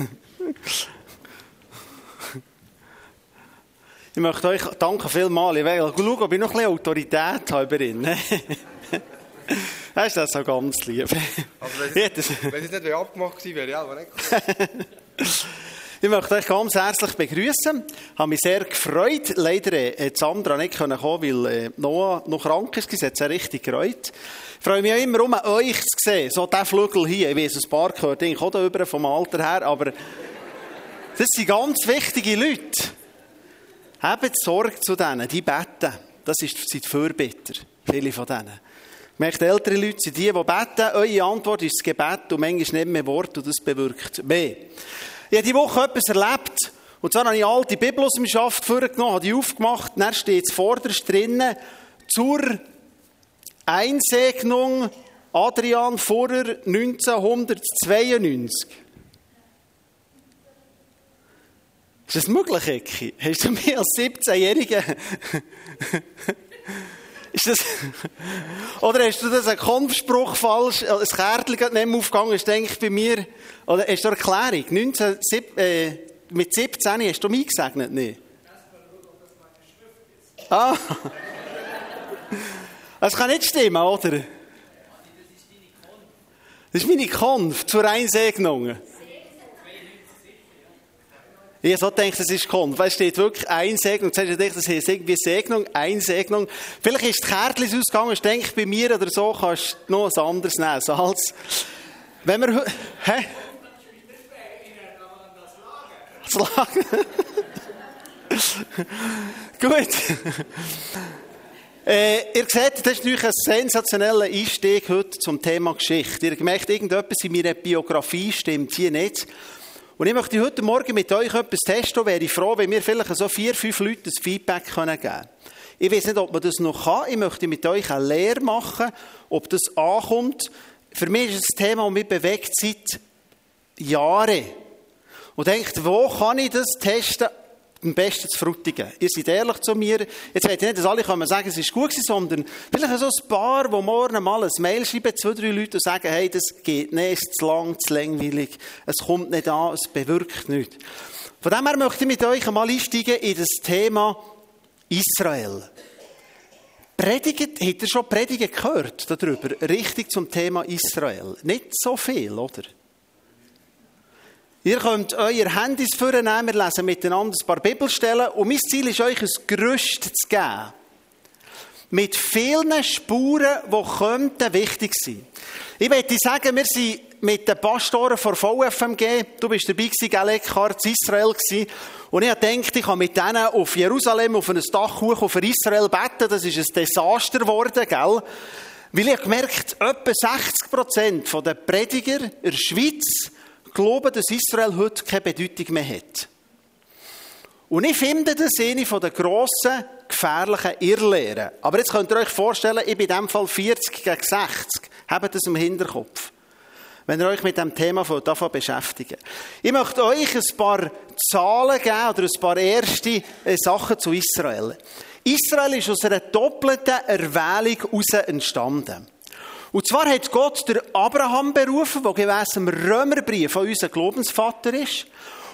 Ich möchte euch danken vielmals. Ich will schauen, ob ich noch ein bisschen Autorität habe über ihn. Das ist das so ganz lieb. Wenn es, wenn es nicht abgemacht gewesen wäre, ja, aber nicht. Ich möchte euch ganz herzlich begrüßen. Ich habe mich sehr gefreut. Leider äh, Sandra nicht kommen weil äh, Noah noch krank ist. Es hat sehr richtig gefreut. Ich freue mich auch immer um euch zu sehen. So der Flügel hier. Ich weiß, ein paar gehört eigentlich auch da über vom Alter her, aber das sind ganz wichtige Leute. Habt Sorge zu denen, die beten. Das sind die Fürbitter, viele von denen. Möchte ältere Leute sind die, die beten. Eure Antwort ist das Gebet und manchmal nicht mehr Wort und das bewirkt mehr. Ich habe diese Woche etwas erlebt. Und zwar habe ich alte Bibel aus dem Schaft vorgenommen, habe die aufgemacht, dann steht es vorderst drinnen, zur Einsegnung Adrian Vorer 1992. Ist das möglich, Ecki? Hast du mir als 17-Jähriger... Ist das... Oder hast du das einen Kampfspruch falsch, ein Kärtchen nicht mehr aufgegangen, ist denke ich bei mir... Oder hast du eine Erklärung? 19, äh, mit 17 hast du mich gesegnet, nicht? Ah. Das kann nicht stimmen, oder? Das ist meine Konf zur Einsegnung. Ich so denke, das ist Konf. Weil es steht wirklich Einsegnung. Zuerst ich, das ist irgendwie Segnung, Einsegnung. Vielleicht ist das Kärtchen ausgegangen, ich denke, bei mir oder so kannst du noch was anderes nehmen. Salz. Wenn wir, hä? Das Lager. Gut. Äh, ihr seht, das ist natürlich ein sensationeller Einstieg heute zum Thema Geschichte. Ihr merkt, irgendetwas in meiner Biografie stimmt hier nicht. Und ich möchte heute Morgen mit euch etwas testen, wäre ich froh, wenn wir vielleicht so vier, fünf Leute ein Feedback geben können. Ich weiß nicht, ob man das noch kann. Ich möchte mit euch eine Lehre machen, ob das ankommt. Für mich ist ein Thema, das mich bewegt seit Jahren. Und denkt, wo kann ich das testen? Am besten zu Frutigen. Ihr seid ehrlich zu mir. Jetzt will ich nicht, dass alle können sagen, es ist gut sondern vielleicht so ein paar, die morgen mal ein Mail schreiben, zwei, drei Leute und sagen, hey, das geht nicht, es ist zu lang, zu langweilig, es kommt nicht an, es bewirkt nichts. Von dem her möchte ich mit euch einmal einsteigen in das Thema Israel. Predigt, habt ihr schon Predigen gehört darüber? Richtig zum Thema Israel. Nicht so viel, oder? Ihr könnt euer Handys vornehmen, wir lesen miteinander ein paar Bibelstellen und mein Ziel ist, euch ein Gerüst zu geben. Mit vielen Spuren, die könnten wichtig sein. Ich möchte sagen, wir sind mit den Pastoren von VFMG, du bist dabei gewesen, in Israel gewesen, und ich gedacht, ich kann mit denen auf Jerusalem, auf ein Dach hoch, auf Israel beten, das ist ein Desaster geworden, gell? Weil ich gemerkt, etwa 60 Prozent der Prediger in der Schweiz glauben, dass Israel heute keine Bedeutung mehr hat. Und ich finde das eine der grossen, gefährlichen Irrlehren. Aber jetzt könnt ihr euch vorstellen, ich bin in diesem Fall 40 gegen 60. Habt das im Hinterkopf. Wenn ihr euch mit dem Thema davon beschäftigt. Ich möchte euch ein paar Zahlen geben oder ein paar erste äh, Sachen zu Israel. Israel ist aus einer doppelten Erwählung heraus entstanden. Und zwar hat Gott der Abraham berufen, der gemäss dem Römerbrief von unserem Glaubensvater ist.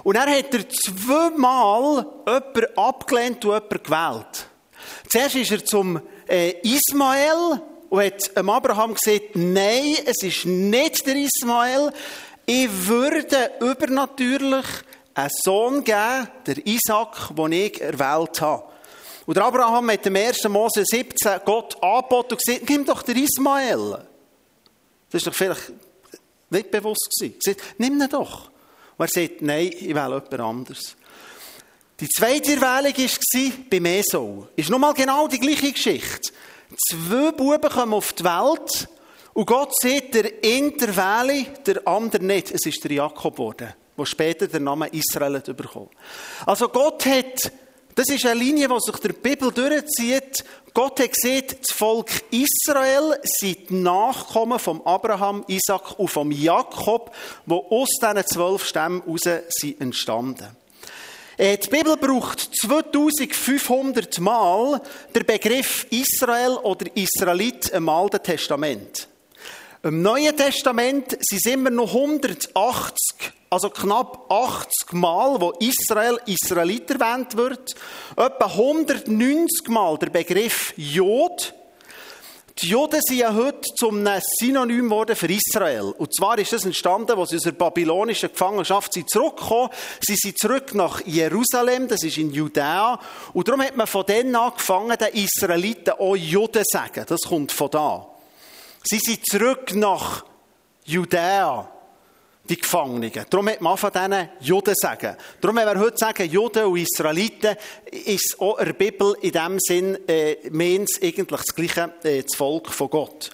Und er hat er zweimal jemanden abgelehnt und jemanden gewählt. Zuerst ist er zum äh, Ismael und hat dem Abraham gesagt, nein, es ist nicht der Ismael. Ich würde übernatürlich einen Sohn geben, der Isaac, den ich erwählt habe. Und Abraham hat im 1. Mose 17 Gott angeboten und gesagt, nimm doch den Ismael. Das ist doch vielleicht nicht bewusst gewesen. Er sagt, nimm ihn doch. Und er sagt, nein, ich wähle jemand anderes. Die zweite Erwählung war bei Mesau. Ist nochmal genau die gleiche Geschichte. Zwei Buben kommen auf die Welt und Gott sieht, der eine wähle, der andere nicht. Es ist der Jakob geworden, der später den Namen Israel bekommen. Also Gott hat das ist eine Linie, die sich der Bibel durchzieht. Gott hat gesehen, das Volk Israel sind Nachkommen von Abraham, Isaac und vom Jakob, die aus diesen zwölf Stämmen heraus sind entstanden. Äh, die Bibel braucht 2500 Mal den Begriff Israel oder Israelit im Alten Testament. Im Neuen Testament sind es immer noch 180 Also knapp 80 Mal, wo Israel Israelit erwähnt wird. Etwa 190 Mal der Begriff Jod. Die Juden sind ja heute zum Synonym geworden für Israel. Und zwar ist das entstanden, als sie aus der babylonischen Gefangenschaft sind zurückgekommen. Sie sind zurück nach Jerusalem, das ist in Judäa. Und darum hat man von denen angefangen, den Israeliten auch Juden zu sagen. Das kommt von da. Sie sind zurück nach Judäa die Gefangenen. Darum hat man von diesen Juden sagen. Darum, wenn wir heute sagen, Juden und Israeliten, ist auch in der Bibel in dem Sinn, äh, meint eigentlich das gleiche, äh, das Volk von Gott.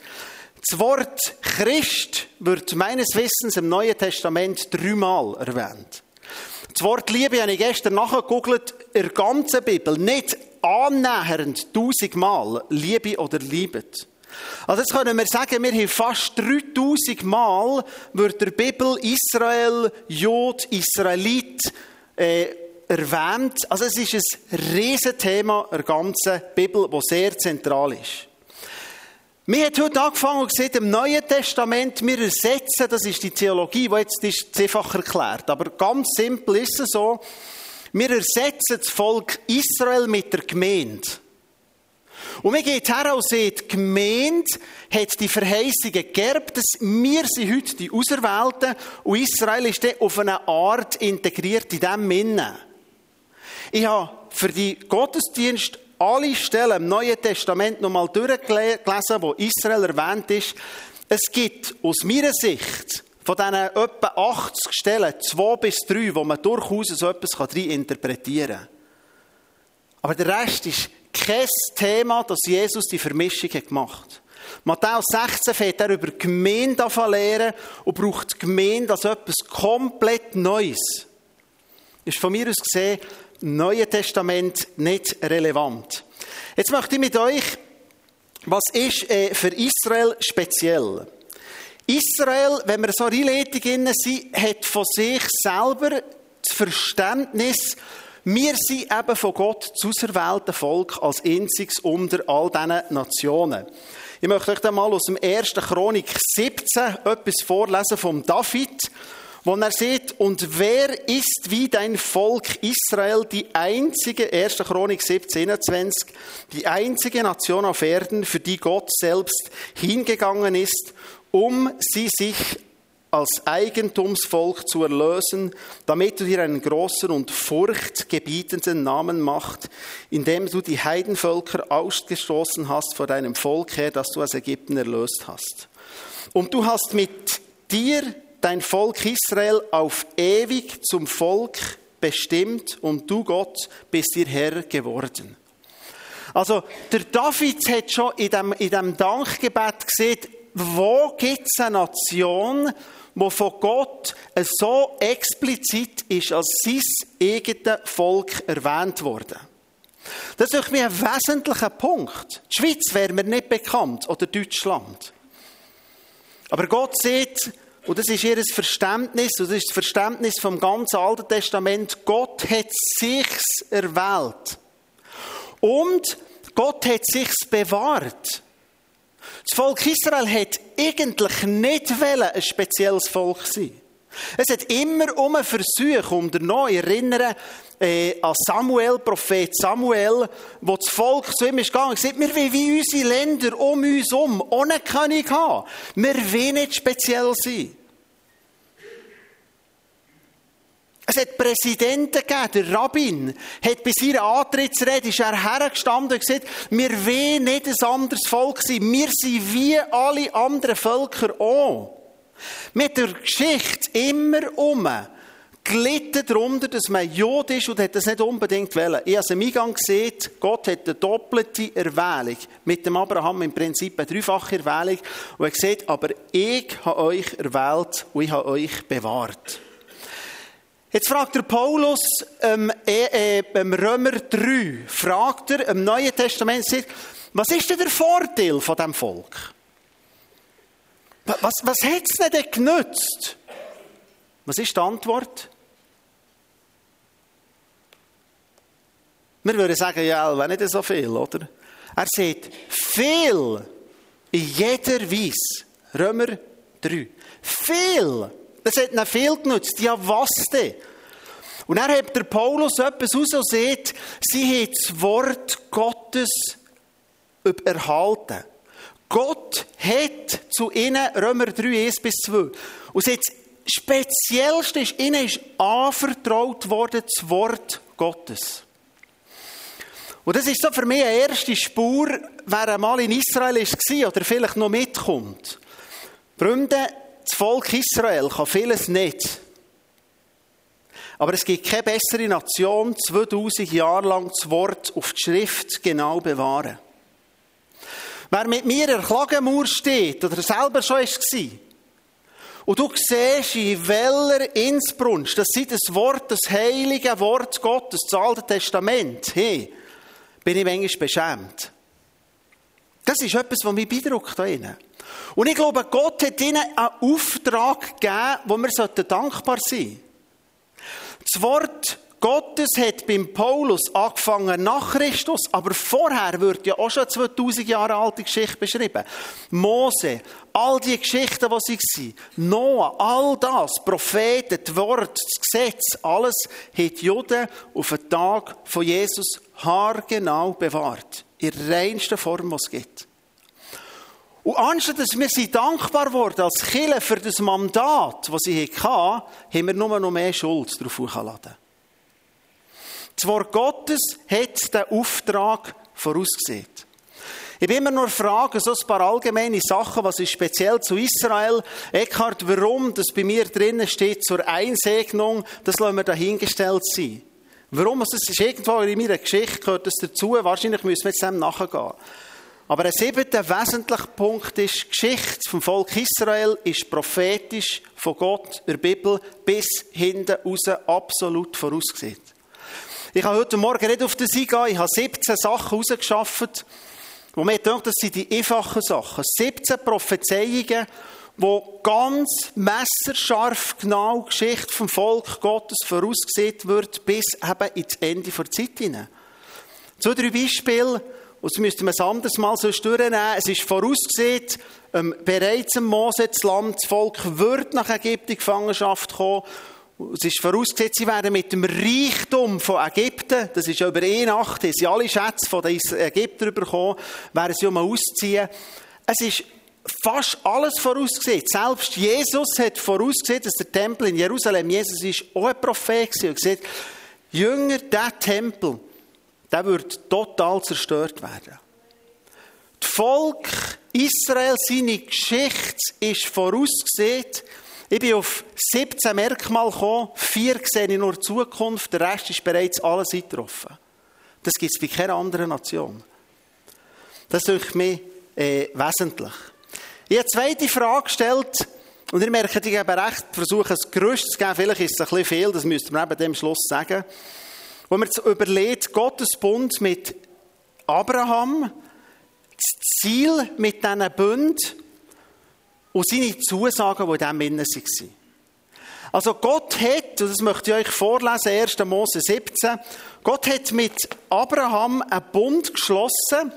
Das Wort Christ wird meines Wissens im Neuen Testament dreimal erwähnt. Das Wort Liebe habe ich gestern nachgegoogelt, in der ganzen Bibel, nicht annähernd tausendmal Liebe oder Liebet. Also jetzt können wir sagen, wir haben fast 3000 Mal wird der Bibel Israel, Jod, Israelit äh, erwähnt. Also es ist ein Riesenthema der ganzen Bibel, das sehr zentral ist. Wir haben heute angefangen und gesagt, im Neuen Testament, wir ersetzen, das ist die Theologie, die jetzt ist zehnfach erklärt, aber ganz simpel ist es so, wir ersetzen das Volk Israel mit der Gemeinde. Und wir gehen her und sehen, die Gemeinde hat die Verheißungen geerbt, dass wir sind heute die Auserwählten und Israel ist dann auf eine Art integriert in diesem Minne. Ich habe für die Gottesdienst alle Stellen im Neuen Testament nochmal durchgelesen, wo Israel erwähnt ist. Es gibt aus meiner Sicht von diesen etwa 80 Stellen zwei bis drei, wo man durchaus so etwas rein interpretieren kann. Aber der Rest ist kein Thema, das Jesus die Vermischung gemacht hat. Matthäus 16 fährt er über Gemeinde lehren und braucht die Gemeinde als etwas komplett Neues. Ist von mir aus gesehen im Neuen Testament nicht relevant. Jetzt möchte ich mit euch, was ist äh, für Israel speziell? Israel, wenn wir so Einleitung sind, hat von sich selber das Verständnis, wir sind eben von Gott zu auserwählten Volk als einziges unter all diesen Nationen. Ich möchte euch dann mal aus dem 1. Chronik 17 etwas vorlesen vom David, wo er sieht, und wer ist wie dein Volk Israel, die einzige, 1. Chronik 17, 21, die einzige Nation auf Erden, für die Gott selbst hingegangen ist, um sie sich als Eigentumsvolk zu erlösen, damit du dir einen großen und furchtgebietenden Namen macht, indem du die Heidenvölker ausgestoßen hast vor deinem Volk her, das du aus Ägypten erlöst hast. Und du hast mit dir dein Volk Israel auf ewig zum Volk bestimmt und du Gott bist ihr Herr geworden. Also, der David hat schon in dem, in dem Dankgebet gesehen, wo gibt es eine Nation, wo von Gott so explizit ist als sein eigenes Volk erwähnt worden. Das ist für mich ein wesentlicher Punkt. Die Schweiz wäre mir nicht bekannt oder Deutschland. Aber Gott sieht, und das ist ihr Verständnis, und das ist das Verständnis vom ganzen Alten Testament, Gott hat sich's erwählt. Und Gott hat sich's bewahrt. Das Volk Israel hat eigentlich nicht ein spezielles Volk sein. Es hat immer um einen Versuch unternommen. Ich erinnere äh, an Samuel, Prophet Samuel, wo das Volk zu ihm ist gegangen gesagt, wir wollen wie unsere Länder um uns herum ohne König haben. Wir wollen nicht speziell sein. Es hat Präsidenten gegeben, der Rabbin hat bei seiner Antrittsrede ist er hergestanden und gesagt, wir wollen nicht ein anderes Volk sein, wir sind wie alle anderen Völker auch. Mit der Geschichte immer um gelitten darunter, dass man Jod ist und hat das nicht unbedingt wollen. Ich habe es im Eingang gesehen, Gott hat eine doppelte Erwählung. Mit dem Abraham im Prinzip eine dreifache Erwählung. Und er gesagt, aber ich habe euch erwählt und ich habe euch bewahrt. Jetzt fragt der Paulus ähm, äh, äh, beim Römer 3, fragt er im Neuen Testament, was ist denn der Vorteil von dem Volk? Was, was hat es denn genützt? Was ist die Antwort? Wir würden sagen, ja, wenn nicht so viel, oder? Er sagt, viel in jeder Weise. Römer 3. Viel Das hat ihnen viel genutzt. Ja, was denn? Und dann hat der Paulus etwas raus und sagt, sie haben das Wort Gottes erhalten. Gott hat zu ihnen, Römer 3, 1 bis 2, und das Speziellste ist, ihnen ist anvertraut worden, das Wort Gottes. Und das ist so für mich eine erste Spur, wer einmal in Israel war oder vielleicht noch mitkommt. Freunde, das Volk Israel kann vieles nicht. Aber es gibt keine bessere Nation, 2000 Jahre lang das Wort auf die Schrift genau bewahren. Wer mit mir in der Klagemauer steht oder selber schon war, und du siehst, in welcher Innsbrunst, das sind das Wort, das heilige Wort Gottes, das Alte Testament, hey, bin ich manchmal beschämt. Das ist etwas, was mich beeindruckt da drinnen. Und ich glaube, Gott hat ihnen einen Auftrag gegeben, wo wir dankbar sein sollten. Das Wort Gottes hat beim Paulus angefangen nach Christus, aber vorher wird ja auch schon 2000 Jahre alte Geschichte beschrieben. Mose, all die Geschichten, die sie waren, Noah, all das, Propheten, das Wort, das Gesetz, alles hat Juden auf den Tag von Jesus haargenau bewahrt. In der reinsten Form, die es gibt. Und anstatt dass wir sie dankbar wurden als Killer für das Mandat, das sie hatten, haben wir nur noch mehr Schuld darauf hochgeladen. Das Wort Gottes hat den Auftrag vorausgesehen. Ich bin immer nur fragen, so ein paar allgemeine Sachen, was ist speziell zu Israel. Eckhard, warum das bei mir drinnen steht zur Einsegnung, das lassen wir dahingestellt sein. Warum? Das ist irgendwo in meiner Geschichte, gehört das dazu. Wahrscheinlich müssen wir jetzt dem nachgehen. Aber ein siebter wesentlicher Punkt ist, die Geschichte vom Volk Israel ist prophetisch von Gott der Bibel bis hinten raus absolut vorausgesehen. Ich habe heute Morgen nicht auf das eingehen, ich habe 17 Sachen rausgeschafft, wo mir denkt, das sind die einfachen Sachen. 17 Prophezeiungen, wo ganz messerscharf genau die Geschichte vom Volk Gottes vorausgesehen wird, bis eben ins Ende der Zeit hinein. Zwei, drei Beispiele, und das müssten wir ein anderes Mal so durchnehmen. Es ist vorausgesehen, ähm, bereits im Mose, das Land, das Volk wird nach Ägypten Gefangenschaft kommen. Es ist vorausgesetzt, sie werden mit dem Reichtum von Ägypten, das ist ja über eine Nacht, sie alle Schätze von den Ägyptern bekommen, werden sie um ausziehen. Es ist fast alles vorausgesehen. Selbst Jesus hat vorausgesehen, dass der Tempel in Jerusalem, Jesus ist auch ein Prophet gewesen und gesagt, Jünger, der Tempel, der wird total zerstört werden. Das Volk Israel, seine Geschichte ist vorausgesehen. Ich bin auf 17 Merkmale gekommen, vier sehe ich nur Zukunft, der Rest ist bereits alles eingetroffen. Das gibt es bei keiner anderen Nation. Das ist mich äh, wesentlich. Ich habe eine zweite Frage gestellt, und ihr merkt, ich gebe recht, versuche ein Gerüst zu geben, vielleicht ist es ein bisschen viel, das müsste man eben dem Schluss sagen. Wo man überlegt, Gottes Bund mit Abraham, das Ziel mit diesen Bund und seine Zusagen, die in diesem Innen waren. Also Gott hat, und das möchte ich euch vorlesen, 1. Mose 17, Gott hat mit Abraham einen Bund geschlossen,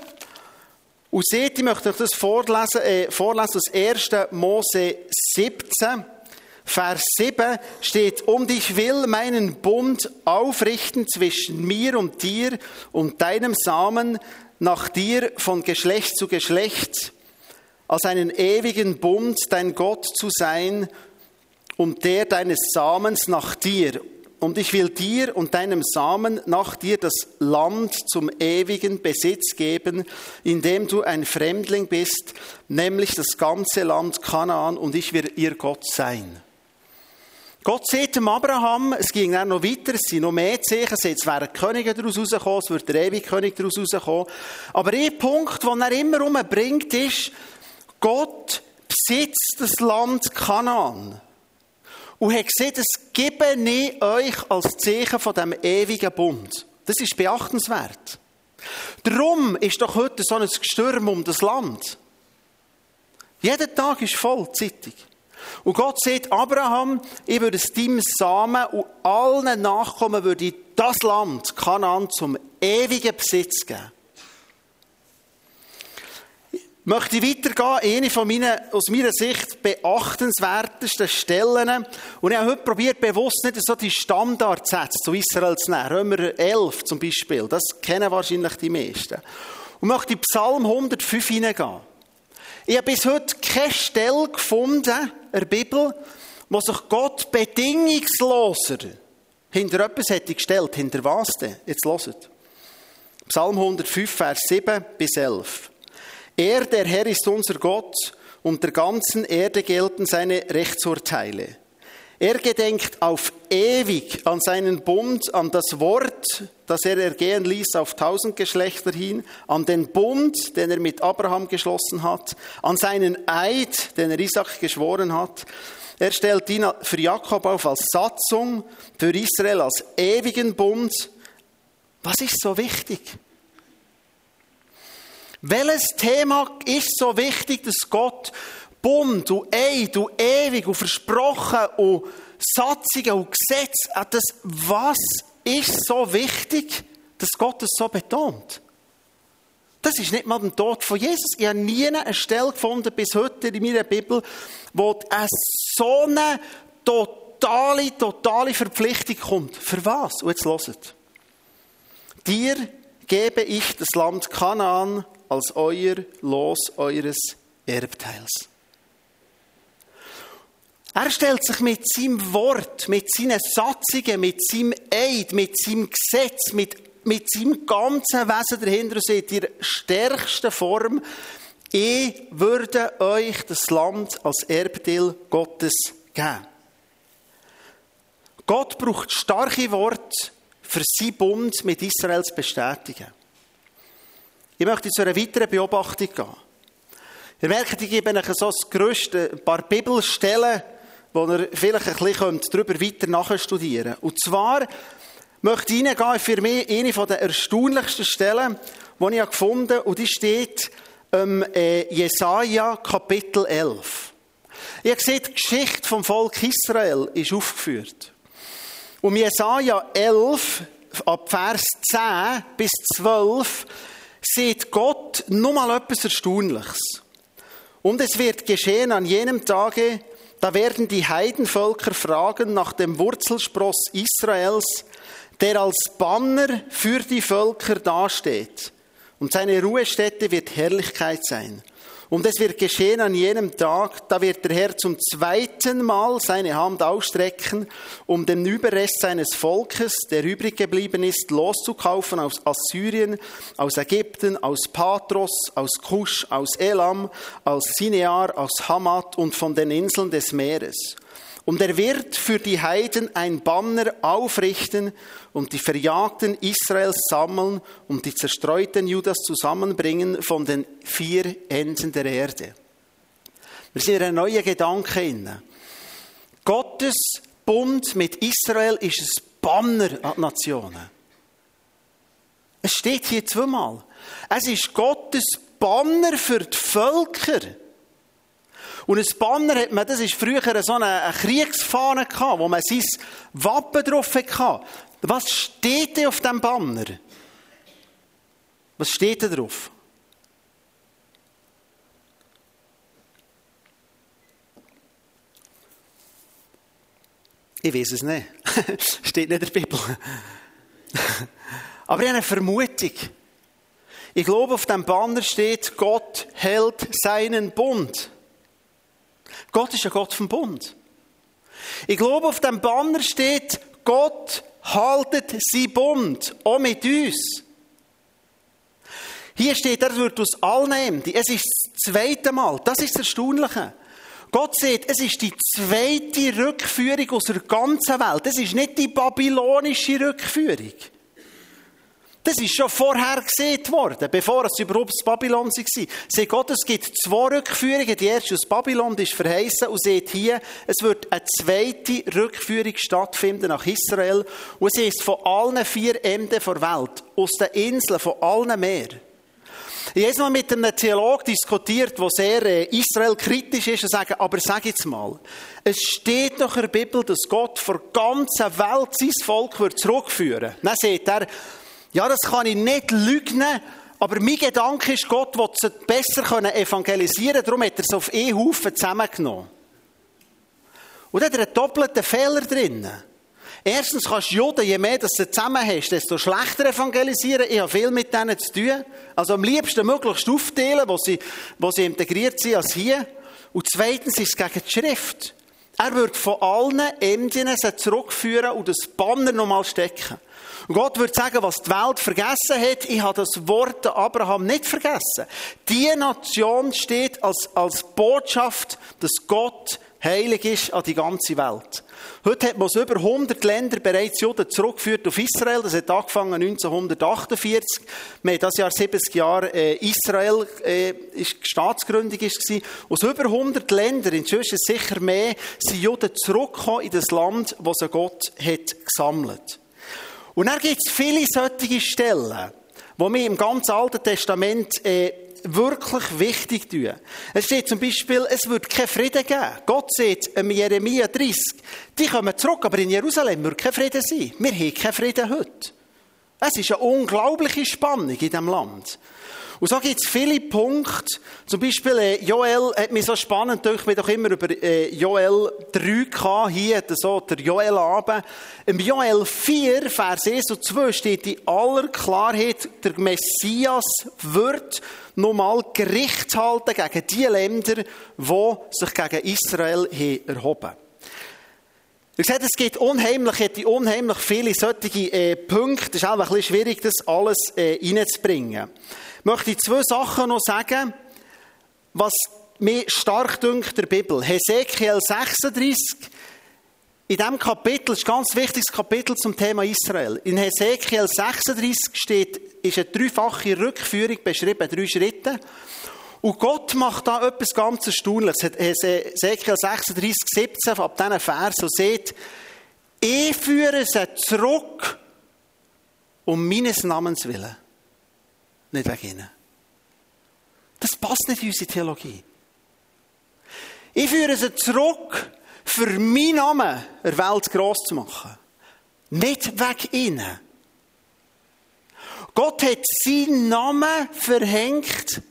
und seht, ich möchte euch das vorlesen, äh, vorlesen aus 1. Mose 17, Vers 7 steht, und ich will meinen Bund aufrichten zwischen mir und dir und deinem Samen nach dir von Geschlecht zu Geschlecht, als einen ewigen Bund dein Gott zu sein und der deines Samens nach dir und ich will dir und deinem Samen nach dir das Land zum ewigen Besitz geben, in dem du ein Fremdling bist, nämlich das ganze Land Kanaan, und ich will ihr Gott sein. Gott sieht dem Abraham, es ging dann noch weiter, es sind noch mehr Zeichen, es wären Könige daraus rausgekommen, es wird der ewige König daraus rauskommen. Aber ein Punkt, den er immer umbringt, ist, Gott besitzt das Land Kanaan und hat gesagt, es gebe ich euch als Zeichen von dem ewigen Bund. Das ist beachtenswert. Darum ist doch heute so ein Gestürm um das Land. Jeder Tag ist voll, Zeitung. Und Gott sagt, Abraham, ich würde es deinem Samen und allen Nachkommen würde ich das Land, Kanaan, zum ewigen Besitz geben. möchte ich weitergehen. Eine von meinen, aus meiner Sicht, beachtenswertesten Stellen. Und ich habe heute probiert, bewusst nicht so die Standardsätze zu Israel zu nehmen. Römer 11 zum Beispiel. Das kennen wahrscheinlich die meisten. Und möchte in Psalm 105 hineingehen. Ich habe bis heute keine Stelle gefunden, in der Bibel, wo sich Gott bedingungsloser hinter etwas hätte gestellt. Hinter was denn? Jetzt hört. Psalm 105, Vers 7 bis 11. Er, der Herr, ist unser Gott, und der ganzen Erde gelten seine Rechtsurteile. Er gedenkt auf ewig an seinen Bund, an das Wort, das er ergehen ließ auf tausend Geschlechter hin, an den Bund, den er mit Abraham geschlossen hat, an seinen Eid, den er Isaac geschworen hat. Er stellt ihn für Jakob auf als Satzung, für Israel als ewigen Bund. Was ist so wichtig? Welches Thema ist so wichtig, dass Gott Bund und Eid und ewig und versprochen und Satzungen und Gesetze, das, was ist so wichtig, dass Gott es so betont? Das ist nicht mal der Tod von Jesus. Ich habe nie eine Stelle gefunden, bis heute in meiner Bibel, wo es so eine totale, totale Verpflichtung kommt. Für was? Und jetzt hört. Dir gebe ich das Land Kanaan als euer Los eures Erbteils. Er stellt sich mit seinem Wort, mit seinen Satzungen, mit seinem Eid, mit seinem Gesetz, mit, mit seinem ganzen Wesen dahinter und sagt, in der stärksten Form, ich würde euch das Land als Erbteil Gottes geben. Gott braucht starke Worte, für seinen Bund mit Israel zu bestätigen. Ich möchte zu einer weiteren Beobachtung gehen. Ihr merkt, ich gebe euch so das grösste, ein paar Bibelstellen, wo ihr vielleicht ein bisschen darüber weiter nachstudieren könnt. Und zwar möchte ich Ihnen für mich eine der erstaunlichsten Stellen, die ich gefunden habe, und die steht im äh, Jesaja Kapitel 11. Ihr seht, die Geschichte vom Volk Israel ist aufgeführt. Und Jesaja 11, ab Vers 10 bis 12, sieht Gott nur mal etwas Erstaunliches. Und es wird geschehen an jenem Tage, da werden die Heidenvölker fragen nach dem Wurzelspross Israels, der als Banner für die Völker dasteht. Und seine Ruhestätte wird Herrlichkeit sein. Und es wird geschehen an jenem Tag, da wird der Herr zum zweiten Mal seine Hand ausstrecken, um den Überrest seines Volkes, der übrig geblieben ist, loszukaufen aus Assyrien, aus Ägypten, aus Patros, aus Kusch, aus Elam, aus Sinear, aus Hamat und von den Inseln des Meeres. Und er wird für die Heiden ein Banner aufrichten und die Verjagten Israels sammeln und die zerstreuten Judas zusammenbringen von den vier Enden der Erde. Wir sind in einem neuen Gedanken inne. Gottes Bund mit Israel ist ein Banner an die Nationen. Es steht hier zweimal. Es ist Gottes Banner für die Völker. Und ein Banner hat man, das ist früher so eine, eine Kriegsfahne gehabt, wo man sein Wappen drauf hatte. Was steht denn auf dem Banner? Was steht da drauf? Ich weiß es nicht. steht nicht in der Bibel. Aber ich habe eine Vermutung. Ich glaube, auf dem Banner steht, Gott hält seinen Bund. Gott ist ein Gott vom Bund. Ich glaube, auf dem Banner steht, Gott haltet sein Bund, auch mit uns. Hier steht, er wird aus allen Enden. Es ist das zweite Mal. Das ist das Erstaunliche. Gott sagt, es ist die zweite Rückführung aus der ganzen Welt. Es ist nicht die babylonische Rückführung. Das ist schon vorher gesehen worden, bevor es überhaupt das Babylon war. Seht Gott, es gibt zwei Rückführungen. Die erste aus Babylon ist verheißen und seht hier, es wird eine zweite Rückführung stattfinden nach Israel. Und es ist von allen vier Enden der Welt, aus den Inseln, von allen Meeren. Ich habe mal mit einem Theologen diskutiert, der sehr äh, Israel kritisch ist und sagt, aber sag jetzt mal, es steht doch in der Bibel, dass Gott vor der ganzen Welt sein Volk zurückführen wird. Dann sagt er, ja, das kann ich nicht lügen, Aber mein Gedanke ist, Gott will sie besser evangelisieren darum hat er sie auf einen Haufen zusammengenommen. Und da hat er einen doppelten Fehler drin. Erstens kannst du Juden, je mehr du zusammen hast, desto schlechter evangelisieren. Ich habe viel mit denen zu tun. Also am liebsten möglichst aufteilen, wo sie, wo sie integriert sind, als hier. Und zweitens ist es gegen die Schrift. Er wird von allen Enden zurückführen und das Banner nochmal stecken. Und Gott würde sagen, was die Welt vergessen hat, ich habe das Wort Abraham nicht vergessen. Die Nation steht als, als Botschaft, dass Gott heilig ist an die ganze Welt. Heute hat man über 100 Ländern bereits Juden zurückgeführt auf Israel. Das hat angefangen 1948. Wir haben das Jahr 70 Jahre äh, Israel äh, ist Staatsgründung ist gewesen. Aus über 100 Ländern, inzwischen sicher mehr, sind Juden zurückgekommen in das Land, wo sie Gott hat gesammelt. Und dann gibt es viele solche Stellen, wo wir im ganz Alten Testament äh, wirklich wichtig tun. Es steht zum Beispiel, es wird keinen Frieden geben. Gott sagt im Jeremia 30, die kommen zurück, aber in Jerusalem wird kein Frieden sein. Wir haben keinen Frieden heute. Es ist eine unglaubliche Spannung in diesem Land. Und so gibt es viele Punkte. Zum Beispiel, äh, Joel hat mich so spannend, durch mich doch immer über äh, Joel 3 gehabt, hier so der Joel Abend. Im Joel 4, Vers 1 und 2 steht in aller Klarheit, der Messias wird nochmal Gericht halten gegen die Länder, die sich gegen Israel haben erhoben Ihr seht, es gibt unheimlich, hätte unheimlich viele solche äh, Punkte. Es ist auch ein bisschen schwierig, das alles äh, reinzubringen möchte ich zwei Sachen noch sagen, was mir stark dünkt der Bibel. Hesekiel 36, in diesem Kapitel, ist ein ganz wichtiges Kapitel zum Thema Israel. In Hesekiel 36 steht, ist eine dreifache Rückführung beschrieben, drei Schritte. Und Gott macht da etwas ganz Erstaunliches. Hesekiel 36, 17, ab diesen Vers, so seht, ich führe sie zurück um meines Namens willen nicht wegen ihnen. Das passt nicht in unsere Theologie. Ich führe sie zurück, für meinen Namen der Welt gross zu machen. Nicht wegen ihnen. Gott hat seinen Namen verhängt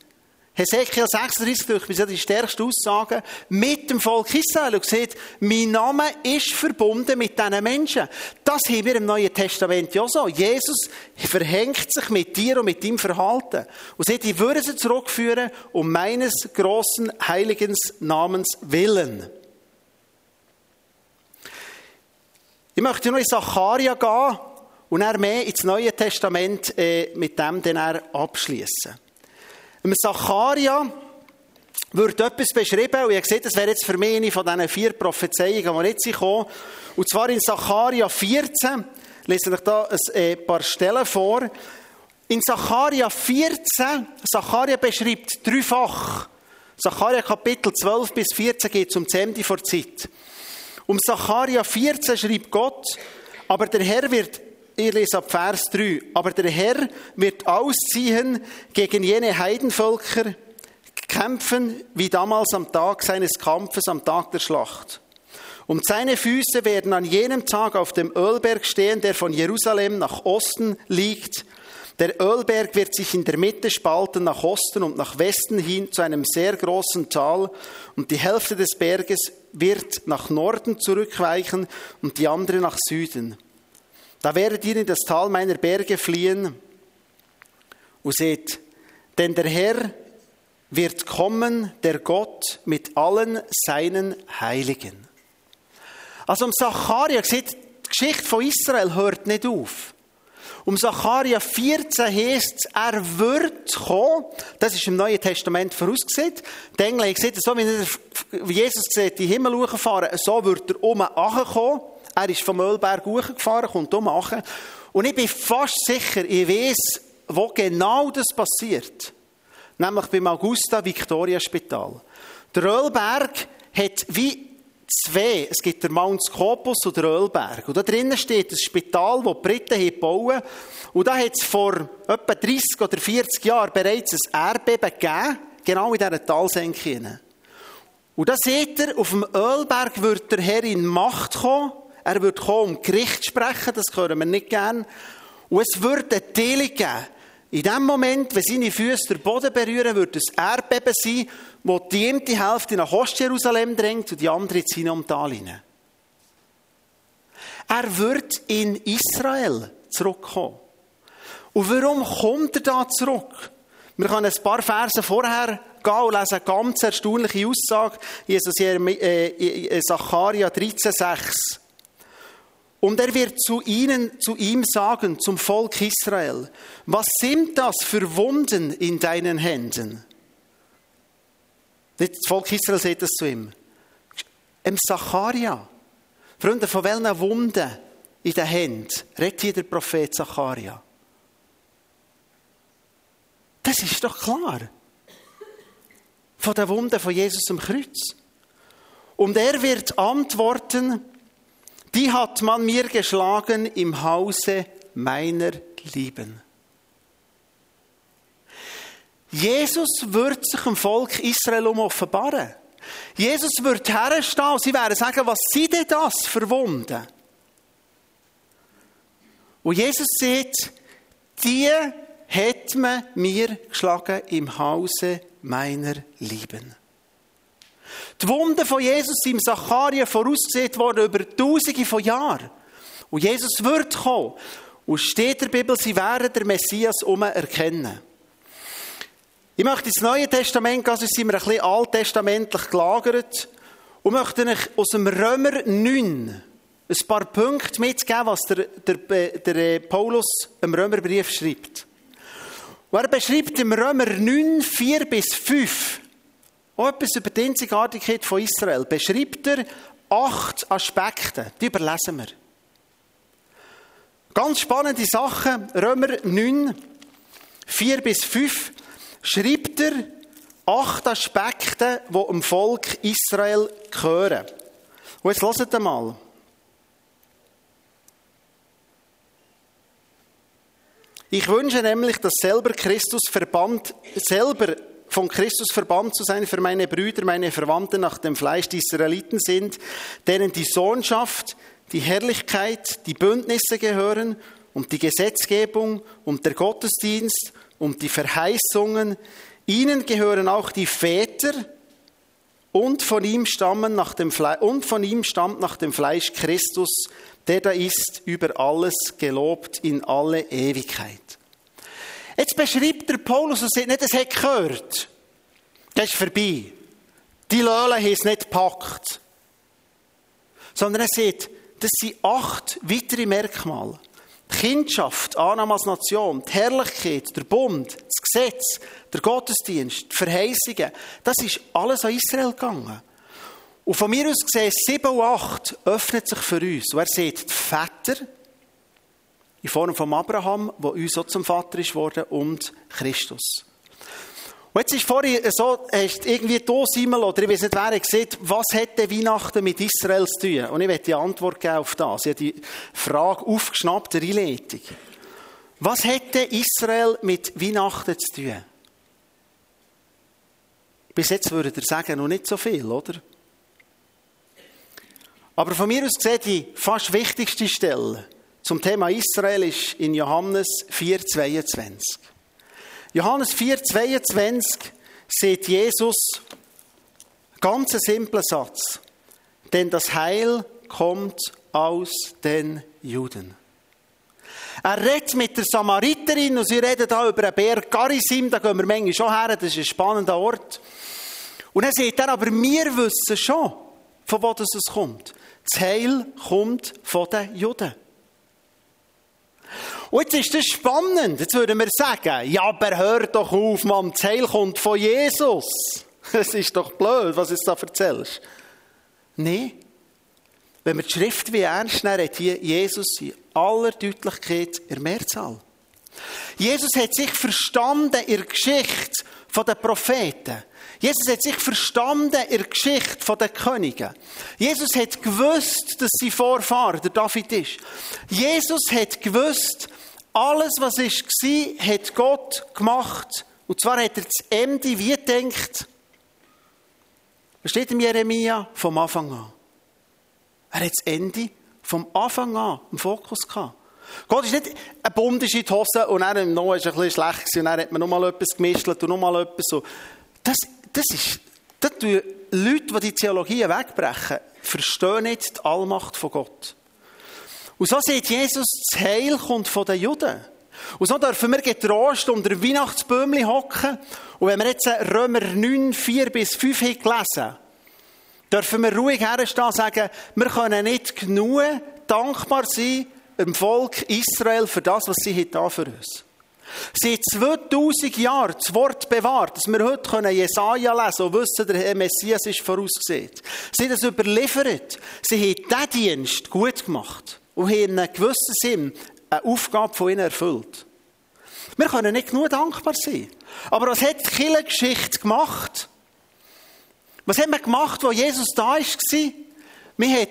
Hesekiel 36 durch bis die stärkste Aussage mit dem Volk Israel und sieht, mein Name ist verbunden mit diesen Menschen. Das haben wir im Neuen Testament ja so. Jesus verhängt sich mit dir und mit deinem Verhalten. Und sieht, ich würde sie zurückführen um meines großen heiligen Namens willen. Ich möchte nur in Zacharia gehen und er mehr ins Neue Testament äh, mit dem dann abschließen. Im Zacharia wird etwas beschrieben, und ihr seht, das wäre jetzt für mich eine von diesen vier Prophezeiungen, die jetzt kommen. Und zwar in Zacharia 14, lese ich da ein äh, paar Stellen vor. In Zacharia 14, Zacharia beschreibt dreifach. Zacharia Kapitel 12 bis 14 geht es um das Ende der Zeit. Um Zacharia 14 schreibt Gott, aber der Herr wird ich lese ab Vers 3. Aber der Herr wird ausziehen gegen jene Heidenvölker, kämpfen wie damals am Tag seines Kampfes, am Tag der Schlacht. Und seine Füße werden an jenem Tag auf dem Ölberg stehen, der von Jerusalem nach Osten liegt. Der Ölberg wird sich in der Mitte spalten nach Osten und nach Westen hin zu einem sehr großen Tal und die Hälfte des Berges wird nach Norden zurückweichen und die andere nach Süden. Da werdet ihr in das Tal meiner Berge fliehen und seht, denn der Herr wird kommen, der Gott mit allen seinen Heiligen. Also um Zacharia, sieht, die Geschichte von Israel hört nicht auf. Um Zacharia 14 heißt es, er wird kommen. Das ist im Neuen Testament vorausgesehen. Die Engel haben gesagt, so wie Jesus sieht, die Himmel fahren, so wird er um kommen. Er ist vom Ölberg hochgefahren, kommt um machen. Und ich bin fast sicher, ich weiß, wo genau das passiert. Nämlich beim Augusta Victoria Spital. Der Ölberg hat wie zwei. Es gibt den Mount Scopus und den Ölberg. Und da drinnen steht ein Spital, das die Briten gebaut Und da hat es vor etwa 30 oder 40 Jahren bereits ein Erdbeben gegeben, genau in dieser Talsenke. Und da seht ihr, auf dem Ölberg wird der Herr in Macht kommen er wird kommen, um Gericht zu sprechen, das hören wir nicht gern. Und es wird eine Teilung geben In dem Moment, wenn seine Füße den Boden berühren, wird es Erdbeben sein, wo die eine Hälfte nach Ostjerusalem drängt und die andere in Sinomtal hinein. Er wird in Israel zurückkommen. Und warum kommt er da zurück? Wir können ein paar Verse vorher gehen und lesen eine ganz erstaunliche Aussage. Jesus äh, Zacharia 13,6. Und er wird zu ihnen, zu ihm sagen, zum Volk Israel, was sind das für Wunden in deinen Händen? Das Volk Israel sagt das zu ihm. Im Zacharia. Freunde, von welchen Wunden in den Händen redet hier der Prophet Zacharia? Das ist doch klar. Von den Wunden von Jesus am Kreuz. Und er wird antworten, die hat man mir geschlagen im Hause meiner Lieben. Jesus wird sich dem Volk Israel um offenbaren. Jesus wird herstehen und sie werden sagen, was sind denn das für Wunden? Und Jesus sagt, die hat man mir geschlagen im Hause meiner Lieben. Die Wunden von Jesus sind im Zacharia vorausgesehen worden über Tausende von Jahren. Und Jesus wird kommen. Und steht der Bibel, sie werden der Messias um erkennen. Ich möchte ins Neue Testament gehen, sonst sind wir ein bisschen alttestamentlich gelagert. Und möchte euch aus dem Römer 9 ein paar Punkte mitgeben, was der, der, der äh, Paulus im Römerbrief schreibt. Und er beschreibt im Römer 9, 4 bis 5 auch etwas über die Einzigartigkeit von Israel. Beschreibt er acht Aspekte. Die überlesen wir. Ganz spannende Sachen. Römer 9, 4 bis 5 schreibt er acht Aspekte, die dem Volk Israel gehören. Und jetzt hört mal. Ich wünsche nämlich, dass selber Christus verbannt, selber von Christus verbannt zu sein für meine Brüder, meine Verwandten nach dem Fleisch, die Israeliten sind, denen die Sohnschaft, die Herrlichkeit, die Bündnisse gehören und die Gesetzgebung und der Gottesdienst und die Verheißungen. Ihnen gehören auch die Väter und von ihm stammen nach dem Fleisch, und von ihm stammt nach dem Fleisch Christus, der da ist über alles gelobt in alle Ewigkeit. Jetzt beschreibt der Paulus und sagt nicht, es hat gehört. Das ist vorbei. Die Löhle haben es nicht gepackt. Sondern er sagt, das sind acht weitere Merkmale. Die Kindschaft, Annahme als Nation, die Herrlichkeit, der Bund, das Gesetz, der Gottesdienst, die Verheißungen. Das ist alles an Israel gegangen. Und von mir aus gesehen, sieben und acht öffnet sich für uns. Und er sieht die Väter, in Form von Abraham, wo uns auch zum Vater ist worden, und Christus. Und jetzt ist vorhin so, hast irgendwie du, Simon, oder ich weiß nicht, wer gesagt, was hätte Weihnachten mit Israel zu tun? Und ich werde die Antwort geben auf das. Ich habe die Frage aufgeschnappt, der Einleitung. Was hätte Israel mit Weihnachten zu tun? Bis jetzt würdet ihr sagen, noch nicht so viel, oder? Aber von mir aus gesehen, die fast wichtigste Stelle zum Thema Israel ist in Johannes 4,22. Johannes 4,22 sieht Jesus ganz einen simplen Satz. Denn das Heil kommt aus den Juden. Er redet mit der Samariterin und sie reden da über den Berg Garisim, da gehen wir manchmal schon her, das ist ein spannender Ort. Und er sagt dann, aber wir wissen schon, von wo das kommt. Das Heil kommt von den Juden. Und jetzt ist das spannend. Jetzt würden wir sagen, ja, aber hör doch auf, Mann, das Heil kommt von Jesus. Es ist doch blöd, was du da erzählst. Nein. Wenn wir die Schrift wie ernst nehmen, hat Jesus in aller Deutlichkeit in Mehrzahl. Jesus hat sich verstanden in der Geschichte der Propheten. Jesus hat sich verstanden in der Geschichte der Könige. Jesus hat gewusst, dass sein Vorfahren der David ist. Jesus hat gewusst, alles, was war, hat Gott gemacht. Und zwar hat er das Ende wie denkt. Was steht im Jeremia? Vom Anfang an. Er hat das Ende vom Anfang an im Fokus gehabt. Gott ist nicht ein Bund in die Hose und dann im Noah ist ein bisschen schlecht und dann hat man nochmal etwas gemischt und nochmal etwas so. Das, das ist, das tun Leute, die die Theologie wegbrechen, verstehen nicht die Allmacht von Gott. Und so sieht Jesus, das Heil kommt von den Juden. Und so dürfen wir getrost unter dem Weihnachtsbäumchen hocken. Und wenn wir jetzt Römer 9, 4 bis 5 haben gelesen dürfen wir ruhig herstehen und sagen, wir können nicht genug dankbar sein dem Volk Israel für das, was sie da für uns. Haben 2000 Jahre das Wort bewahrt, dass wir heute Jesaja lesen können und wissen, der Messias ist vorausgesehen. Sie haben das überliefert. Sie haben diesen Dienst gut gemacht und haben in einem gewissen Sinn eine Aufgabe von ihnen erfüllt. Wir können nicht genug dankbar sein. Aber was hat die Kirchengeschichte gemacht? Was hat man gemacht, als Jesus da war? Wir haben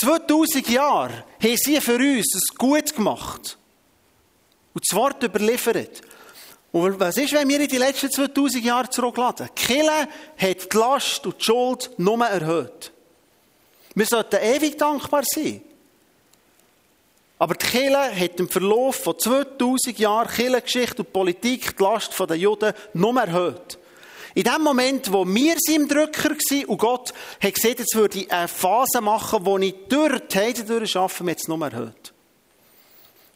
2000 Jahre haben sie für uns es gut gemacht. Und das Wort überliefert. Und was ist, wenn wir in die letzten 2000 Jahre zurückladen? Die Kirche hat die Last und die Schuld nur erhöht. Wir sollten ewig dankbar sein. Aber die Kirche hat im Verlauf von 2000 Jahren Kirchengeschichte und Politik die Last der Juden nur erhöht. In dem Moment, wo wir im Drücker waren und Gott hat gesagt, jetzt würde ich eine Phase machen, wo ich durch die Heide durchschaffe, wir jetzt nur erhöht.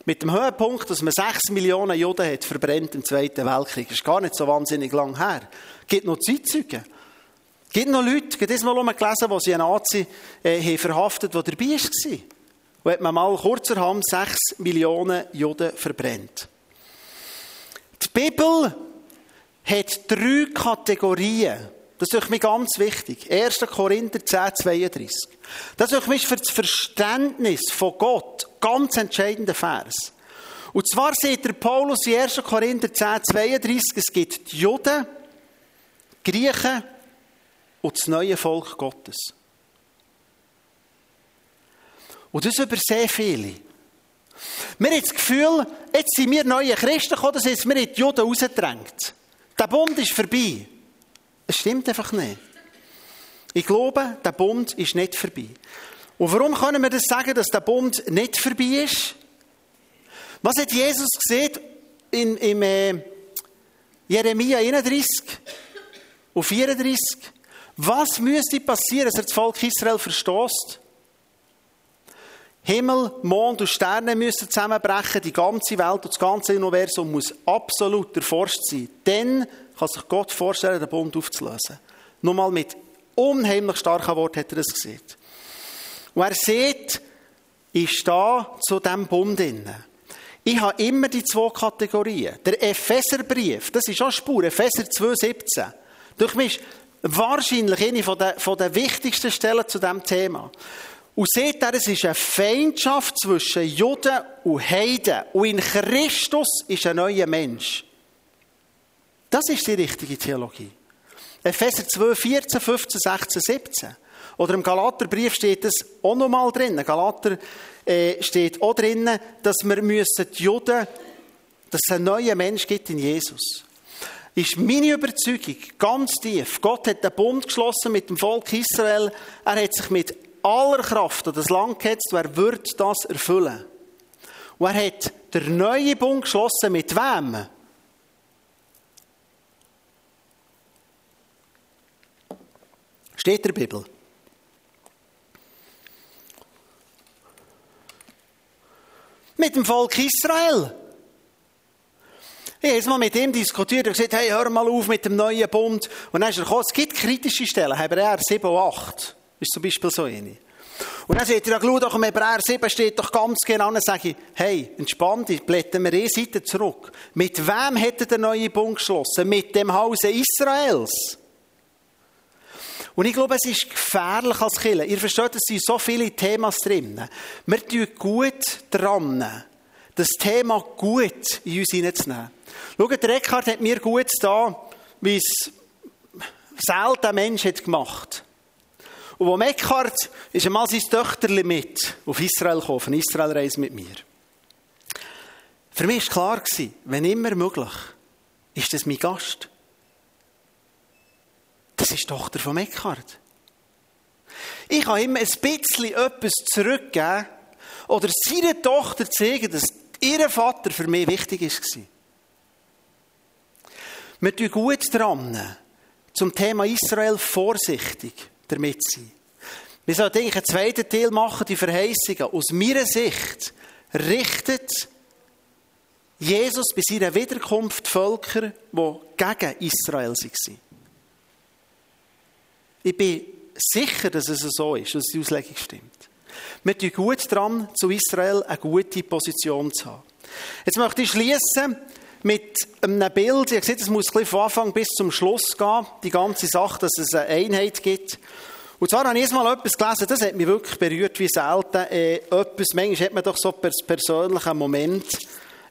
Mit dem Höhepunkt, dass man 6 Millionen Juden hat verbrennt im Zweiten Weltkrieg. Das ist gar nicht so wahnsinnig lang her. Es gibt noch Zeitzeugen. Es gibt noch Leute, ich habe das mal gelesen, wo sie einen Nazi äh, verhaftet haben, der dabei war. Und hat man mal kurzerhand 6 Millionen Juden verbrennt. Die Bibel hat drei Kategorien. Das ist mir ganz wichtig. 1. Korinther 10, 32. Das ist mich für das Verständnis von Gott ganz entscheidender Vers. Und zwar sieht der Paulus in 1. Korinther 10, 32, es gibt die Juden, Griechen und das neue Volk Gottes. Und das über sehr viele. Wir haben das Gefühl, jetzt sind wir neue Christen gekommen, das heißt, wir haben die Juden rausgedrängt. Der Bund ist vorbei. Es stimmt einfach nicht. Ich glaube, der Bund ist nicht vorbei. Und warum können wir das sagen, dass der Bund nicht vorbei ist? Was hat Jesus gesehen in, im äh, Jeremia 31 und 34? Was müsste passieren, dass er das Volk Israel verstoßt? Himmel, Mond und Sterne müssen zusammenbrechen, die ganze Welt und das ganze Universum muss absolut erforscht sein. Dann kann sich Gott vorstellen, den Bund aufzulösen. Nur mal mit unheimlich starken Worten hat er das gesehen. Und er sieht, ist da zu diesem Bund inne. Ich habe immer die zwei Kategorien. Der Epheserbrief, das ist auch Spur, Epheser 2,17. Durch mich wahrscheinlich eine von den, von den wichtigsten Stellen zu diesem Thema. Und seht ihr, es ist eine Feindschaft zwischen Juden und Heiden. Und in Christus ist ein neuer Mensch. Das ist die richtige Theologie. Epheser 2, 14, 15, 16, 17. Oder im Galaterbrief steht es auch nochmal drin. Galater äh, steht auch drin, dass wir müssen die Juden, dass es einen neuen Mensch gibt in Jesus. Ist meine Überzeugung ganz tief. Gott hat den Bund geschlossen mit dem Volk Israel. Er hat sich mit aller Kraft an das Land gehetzt, wer wird das erfüllen? Und er hat den neuen Bund geschlossen mit wem? Steht in der Bibel. Mit dem Volk Israel. Ich habe mal mit ihm diskutiert und gesagt, hey, hör mal auf mit dem neuen Bund. Und dann ist er gekommen, es gibt kritische Stellen, Hebräer 7 und 8 ist zum Beispiel so eine. Und dann er, ja, schau doch, im Hebräer 7 steht doch ganz genau, und sage ich, hey, entspann dich, blättern wir eine Seite zurück. Mit wem hätte der neue Bund geschlossen? Mit dem Hause Israels. Und ich glaube, es ist gefährlich als Killer. Ihr versteht, es sind so viele Themen drin. Wir tun gut dran, das Thema gut in uns hineinzunehmen. Schaut, der Eckhard hat mir gut da, wie es selten ein Mensch hat gemacht und wo Eckhart ist einmal sein Töchterli mit auf Israel gekommen, auf eine Israelreise mit mir. Für mich war klar, wenn immer möglich, ist das mein Gast. Das ist die Tochter von Eckhart. Ich kann immer ein bisschen etwas zurückgeben oder seiner Tochter zeigen, dass ihr Vater für mich wichtig war. Wir tun gut dran, zum Thema Israel vorsichtig damit sein. Wir sollten eigentlich einen zweiten Teil machen, die Verheißungen. Aus meiner Sicht richtet Jesus bei seiner Wiederkunft Völker, die gegen Israel waren. Ich bin sicher, dass es so ist, dass die Auslegung stimmt. Wir tun gut dran, zu Israel eine gute Position zu haben. Jetzt möchte ich schließen mit einem Bild. Habe gesehen, es muss von Anfang bis zum Schluss gehen, die ganze Sache, dass es eine Einheit gibt. Und zwar habe ich mal etwas gelesen, das hat mich wirklich berührt, wie selten. Äh, etwas, manchmal hat man doch so einen persönlichen Moment,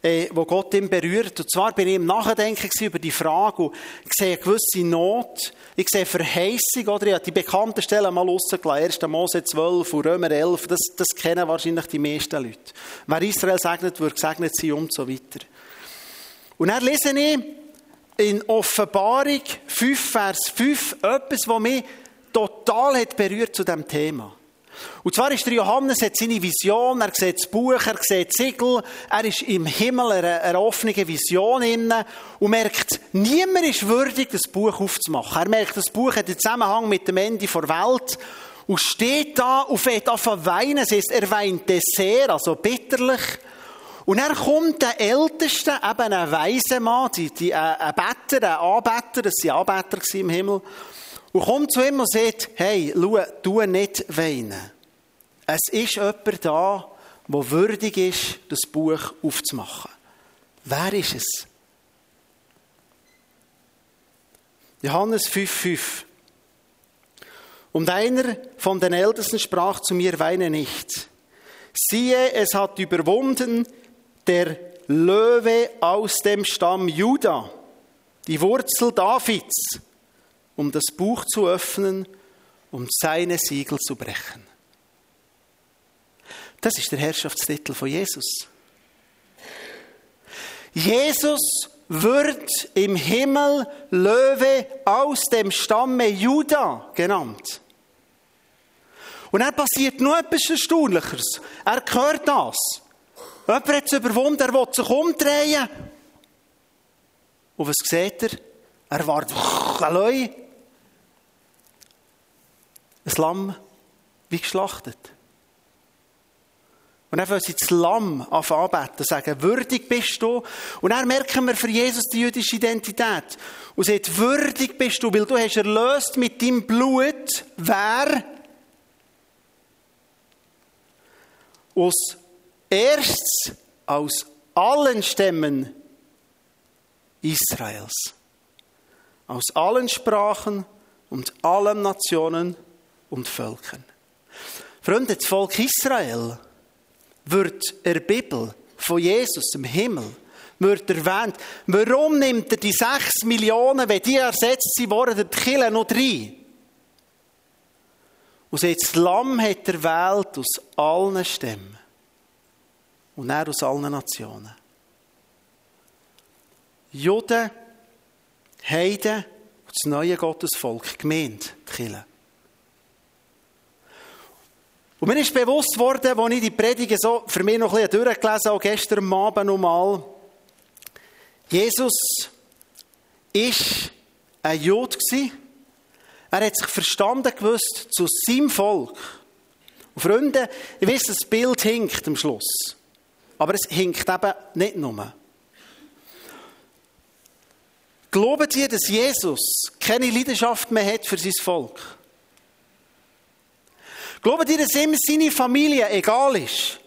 äh, wo Gott ihn berührt. Und zwar bin ich im Nachdenken über die Frage und ich sehe eine gewisse Not, ich sehe Verheißung, oder? Ich habe die bekannten Stellen mal rausgelassen. 1. Mose 12 und Römer 11, das, das kennen wahrscheinlich die meisten Leute. Wer Israel segnet, wird gesegnet sein und so weiter. Und dann lese ich in Offenbarung 5, Vers 5 etwas, was mich total hat berührt zu diesem Thema. Und zwar ist der Johannes hat seine Vision, er sieht das Buch, er sieht Siegel, er ist im Himmel eine, eine offene Vision inne und merkt, niemand ist würdig, das Buch aufzumachen. Er merkt, das Buch hat einen Zusammenhang mit dem Ende der Welt und steht da und fängt an zu weinen. Das heisst, er weint sehr, also bitterlich. Und er kommt der Älteste, eben ein weiser Mann, die, die, ein Better, ein Anbeter, das waren Anbeter im Himmel, und kommt zu ihm und sagt, hey, schau, tu nicht weinen. Es ist jemand da, der würdig ist, das Buch aufzumachen. Wer ist es? Johannes 5,5 Und einer von den Ältesten sprach zu mir, weine nicht. Siehe, es hat überwunden der Löwe aus dem Stamm Juda, die Wurzel Davids um das Buch zu öffnen und seine Siegel zu brechen. Das ist der Herrschaftstitel von Jesus. Jesus wird im Himmel Löwe aus dem Stamme Juda genannt. Und er passiert noch etwas Erstaunlicheres. Er hört das. Jemand hat es überwunden, er will sich umdrehen. Und was sieht er? Er wartet, allein. Ein Lamm wie geschlachtet. Und dann wollen sie das Lamm anbeten, sagen, würdig bist du. Und dann merken wir für Jesus die jüdische Identität. Und sagt, würdig bist du, weil du hast erlöst mit deinem Blut, wer? Aus erst aus allen Stämmen Israels. Aus allen Sprachen und allen Nationen und Völkern. Freunde, das Volk Israel wird in der Bibel von Jesus im Himmel wird erwähnt. Warum nimmt er die sechs Millionen, wenn die ersetzt sind worden, die Kille noch drei? Und sagt, Lamm hat er wählt aus allen Stämmen. Und er aus allen Nationen. Juden, Heiden und das neue Gottesvolk, gemeint, die Kirche. Und mir ist bewusst worden, als ich die Predige so für mich noch ein bisschen durchgelesen habe, gestern Abend nochmal, Jesus ist ein Jude Er hat sich verstanden gewusst zu seinem Volk. Und Freunde, ich weiß, das Bild hinkt am Schluss. Aber es hinkt eben nicht nur. Glauben Sie, dass Jesus keine Leidenschaft mehr hat für sein Volk? Glauben Sie, dass ihm seine Familie egal ist?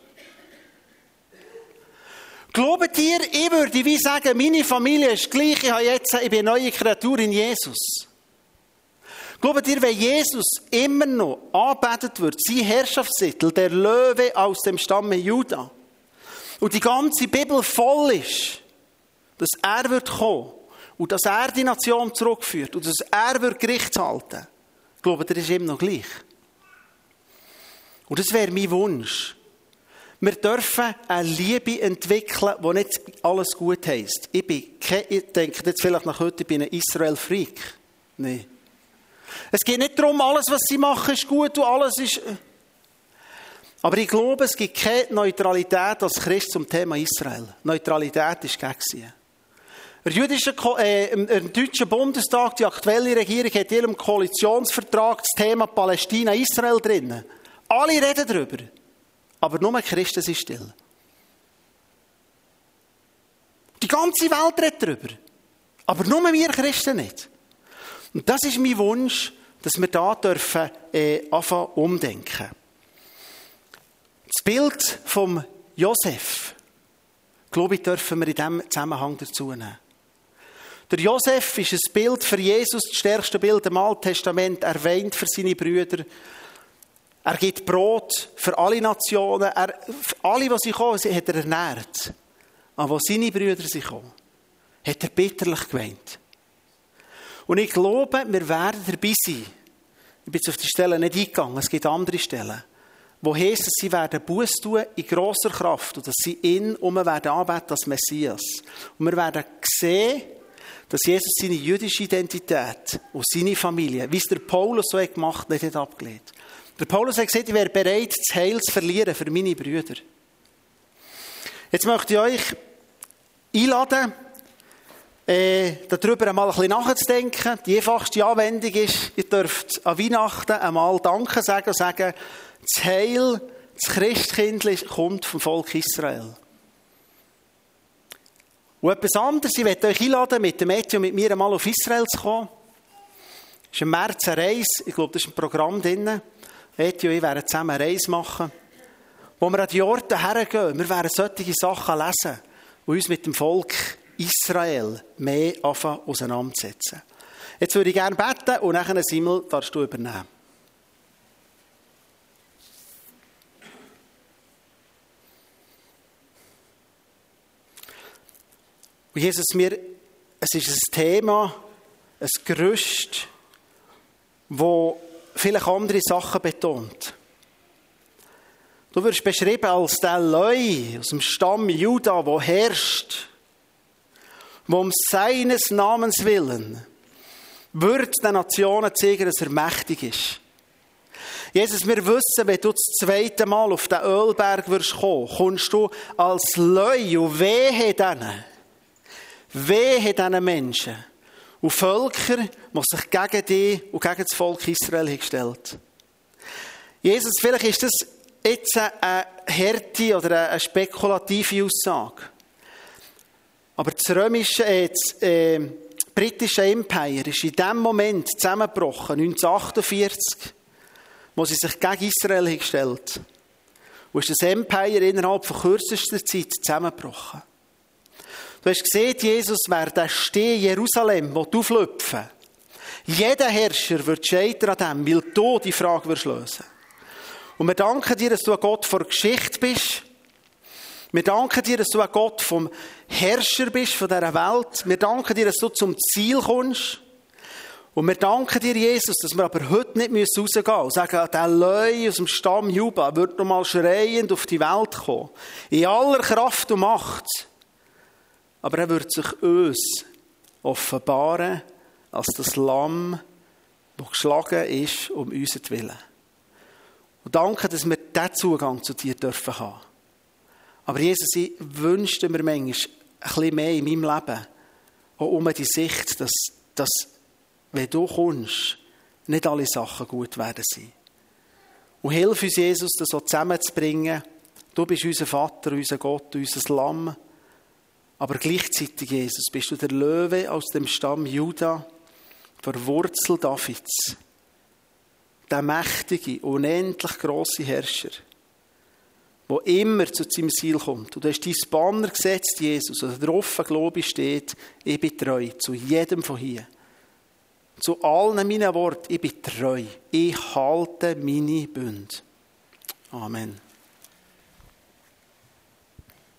Glauben ihr, ich würde wie sagen, meine Familie ist gleich, ich, habe jetzt, eine neue Kreatur in Jesus. Glaubt ihr, wenn Jesus immer noch anbetet wird, sein Herrschaftstitel, der Löwe aus dem Stamme Juda, und die ganze Bibel voll ist, dass er wird kommen und dass er die Nation zurückführt und dass er wird Gericht halten, glaubt ihr, ist ihm noch gleich. Und das wäre mein Wunsch. Wir dürfen eine Liebe entwickeln, die nicht alles gut heisst. Ich, bin kein, ich denke jetzt vielleicht nach heute, ich bin ein Israel-Freak. Nein. Es geht nicht darum, alles, was sie machen, ist gut und alles ist... Aber ich glaube, es gibt keine Neutralität als Christ zum Thema Israel. Neutralität ist gegen der jüdische, äh, im, deutschen Bundestag, die aktuelle Regierung, hat in ihrem Koalitionsvertrag das Thema Palästina-Israel drin. Alle reden darüber. Aber nur Christen sind still. Die ganze Welt redet darüber. Aber nur wir Christen nicht. Und das ist mein Wunsch, dass wir da dürfen, äh, anfangen umdenken. Das Bild vom Josef, glaube ich, dürfen wir in diesem Zusammenhang dazu nehmen. Der Josef ist ein Bild für Jesus, das stärkste Bild im Alten Testament, erwähnt für seine Brüder. Er gibt Brot für alle Nationen. Er, für alle, die sie kommen, hat er ernährt. Aber wo seine Brüder sind gekommen, hat er bitterlich geweint. Und ich glaube, wir werden dabei sein. Ich bin jetzt auf die Stelle nicht eingegangen, es gibt andere Stellen. Wo heisst, dass sie werden Buß tun in grosser Kraft und dass sie ihn um werden anbeten als Messias. Und wir werden sehen, dass Jesus seine jüdische Identität und seine Familie, wie es der Paulus so gemacht hat, nicht abgelehnt. Der Paulus hat gesagt, ich wäre bereit, das Heil zu verlieren für meine Brüder. Jetzt möchte ich euch einladen, äh, darüber einmal ein bisschen nachzudenken. Die einfachste Anwendung ist, ihr dürft an Weihnachten einmal Danke sagen und sagen, das Heil, das Christkind kommt vom Volk Israel. Und etwas anderes, ich möchte euch einladen, mit dem und mit mir einmal auf Israel zu kommen. Es ist im März eine Reise, ich glaube, da ist ein Programm drin. Mädchen und ich werden zusammen eine Reise machen, wo wir an die Orte hergehen. Wir werden solche Sachen lesen und uns mit dem Volk Israel mehr auseinandersetzen. Jetzt würde ich gerne beten und nachher Simmel darfst du übernehmen. Und Jesus, mir, es ist ein Thema, ein Gerüst, wo vielleicht andere Sachen betont. Du wirst beschrieben als der Leu aus dem Stamm Juda, wo herrscht, wo um seines Namens willen wird den Nationen zeigen, dass er mächtig ist. Jesus, wir wissen, wenn du das zweite Mal auf den Ölberg wirst kommen, kommst du als Leu und wehe denen, Wehe diesen Menschen und Völker, die sich gegen dich und gegen das Volk Israel gestellt Jesus, vielleicht ist das jetzt eine Härte oder eine spekulative Aussage. Aber das römische, äh, äh, britische Empire ist in dem Moment zusammengebrochen, 1948, wo sie sich gegen Israel gestellt haben. Und ist das Empire innerhalb von kürzester Zeit zusammengebrochen. Du hast gesehen, Jesus, wer der Steh Jerusalem auflöpfen Jeder Herrscher wird scheitern an dem, weil du die Frage wirst lösen. Und wir danken dir, dass du ein Gott vor Geschichte bist. Wir danken dir, dass du ein Gott vom Herrscher bist von dieser Welt. Wir danken dir, dass du zum Ziel kommst. Und wir danken dir, Jesus, dass wir aber heute nicht rausgehen müssen und sagen, der Leu aus dem Stamm Juba wird nochmal schreiend auf die Welt kommen. In aller Kraft und Macht. Aber er wird sich uns offenbaren als das Lamm, das geschlagen ist um unseren Willen. Und danke, dass wir diesen Zugang zu dir dürfen haben. Aber Jesus, ich wünschte mir manchmal ein bisschen mehr in meinem Leben, auch um die Sicht, dass, dass wenn du kommst, nicht alle Sachen gut werden sein. Und hilf uns, Jesus, das so zusammenzubringen. Du bist unser Vater, unser Gott, unser Lamm. Aber gleichzeitig, Jesus, bist du der Löwe aus dem Stamm Juda, der Wurzel Davids, der mächtige, unendlich große Herrscher, wo immer zu seinem Ziel kommt. Und du hast dein Banner gesetzt, Jesus, und drauf, glaube ich, steht, ich bin treu zu jedem von hier. Zu allen meinen Worten, ich bin treu. Ich halte meine Bünde. Amen.